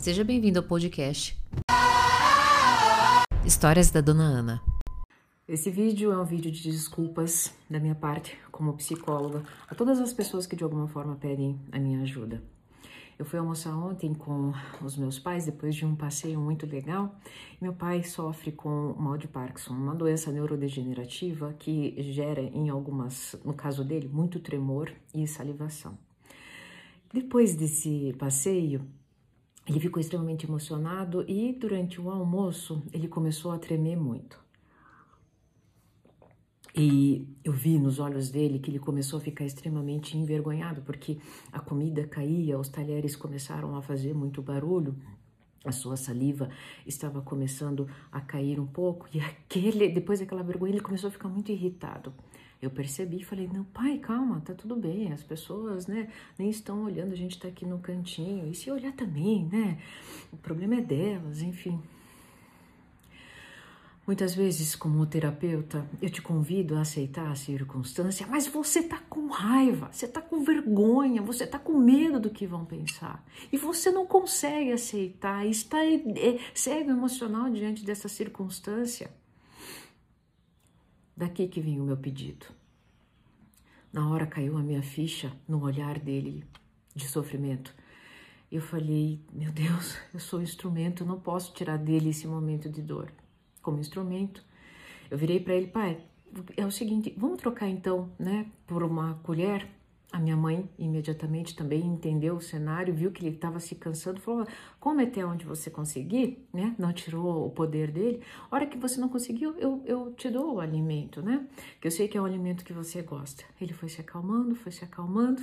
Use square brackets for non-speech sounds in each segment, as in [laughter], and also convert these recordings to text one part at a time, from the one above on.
Seja bem-vindo ao podcast Histórias da Dona Ana. Esse vídeo é um vídeo de desculpas da minha parte como psicóloga a todas as pessoas que de alguma forma pedem a minha ajuda. Eu fui almoçar ontem com os meus pais depois de um passeio muito legal. Meu pai sofre com mal de Parkinson, uma doença neurodegenerativa que gera em algumas, no caso dele, muito tremor e salivação. Depois desse passeio, ele ficou extremamente emocionado e durante o almoço ele começou a tremer muito. E eu vi nos olhos dele que ele começou a ficar extremamente envergonhado, porque a comida caía, os talheres começaram a fazer muito barulho, a sua saliva estava começando a cair um pouco, e [laughs] aquele, depois daquela vergonha, ele começou a ficar muito irritado. Eu percebi e falei: Não, pai, calma, tá tudo bem. As pessoas, né, nem estão olhando, a gente tá aqui no cantinho. E se olhar também, né? O problema é delas, enfim. Muitas vezes, como terapeuta, eu te convido a aceitar a circunstância, mas você tá com raiva, você tá com vergonha, você tá com medo do que vão pensar. E você não consegue aceitar, está é, cego emocional diante dessa circunstância. Daqui que vem o meu pedido. Na hora caiu a minha ficha no olhar dele de sofrimento. Eu falei, meu Deus, eu sou instrumento, eu não posso tirar dele esse momento de dor. Como instrumento, eu virei para ele, pai, é o seguinte, vamos trocar então, né, por uma colher a minha mãe imediatamente também entendeu o cenário, viu que ele estava se cansando, falou: come até onde você conseguir, né? Não tirou o poder dele. A hora que você não conseguiu, eu, eu te dou o alimento, né? Que eu sei que é o alimento que você gosta. Ele foi se acalmando, foi se acalmando.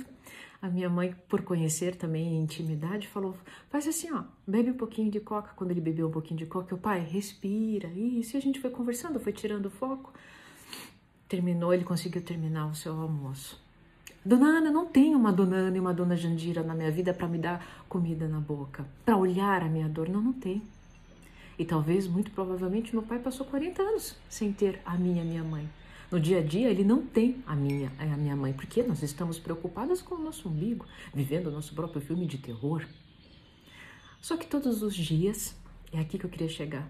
A minha mãe, por conhecer também a intimidade, falou: faz assim, ó, bebe um pouquinho de coca. Quando ele bebeu um pouquinho de coca, o pai, respira. Isso, e a gente foi conversando, foi tirando o foco. Terminou, ele conseguiu terminar o seu almoço. Dona Ana, não tem uma Dona Ana e uma Dona Jandira na minha vida para me dar comida na boca, para olhar a minha dor. Não, não tem. E talvez, muito provavelmente, meu pai passou 40 anos sem ter a minha minha mãe. No dia a dia, ele não tem a minha, a minha mãe, porque nós estamos preocupadas com o nosso umbigo, vivendo o nosso próprio filme de terror. Só que todos os dias, é aqui que eu queria chegar.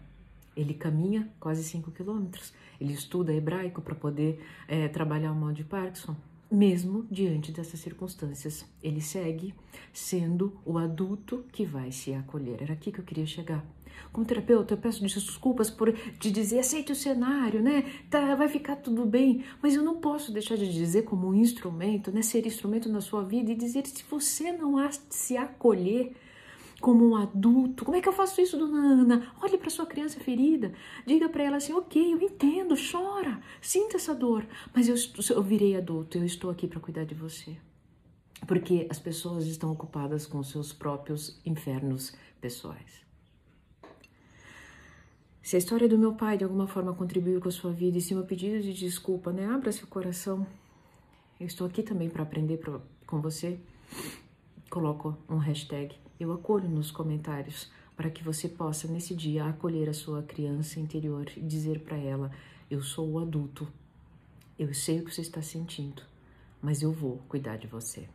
Ele caminha quase 5 quilômetros. Ele estuda hebraico para poder é, trabalhar o mal de Parkinson mesmo diante dessas circunstâncias. Ele segue sendo o adulto que vai se acolher. Era aqui que eu queria chegar. Como terapeuta, eu peço desculpas por te dizer, aceite o cenário, né? Tá, vai ficar tudo bem. Mas eu não posso deixar de dizer como um instrumento, né? Ser instrumento na sua vida e dizer se você não se acolher, como um adulto. Como é que eu faço isso, dona Ana? Olhe para sua criança ferida. Diga para ela assim: ok, eu entendo, chora, sinta essa dor, mas eu, eu virei adulto, eu estou aqui para cuidar de você. Porque as pessoas estão ocupadas com seus próprios infernos pessoais. Se a história do meu pai de alguma forma contribuiu com a sua vida e se meu pedido de desculpa, né, abra seu coração. Eu estou aqui também para aprender pra, com você. Coloco um hashtag eu acolho nos comentários para que você possa nesse dia acolher a sua criança interior e dizer para ela: eu sou o adulto, eu sei o que você está sentindo, mas eu vou cuidar de você.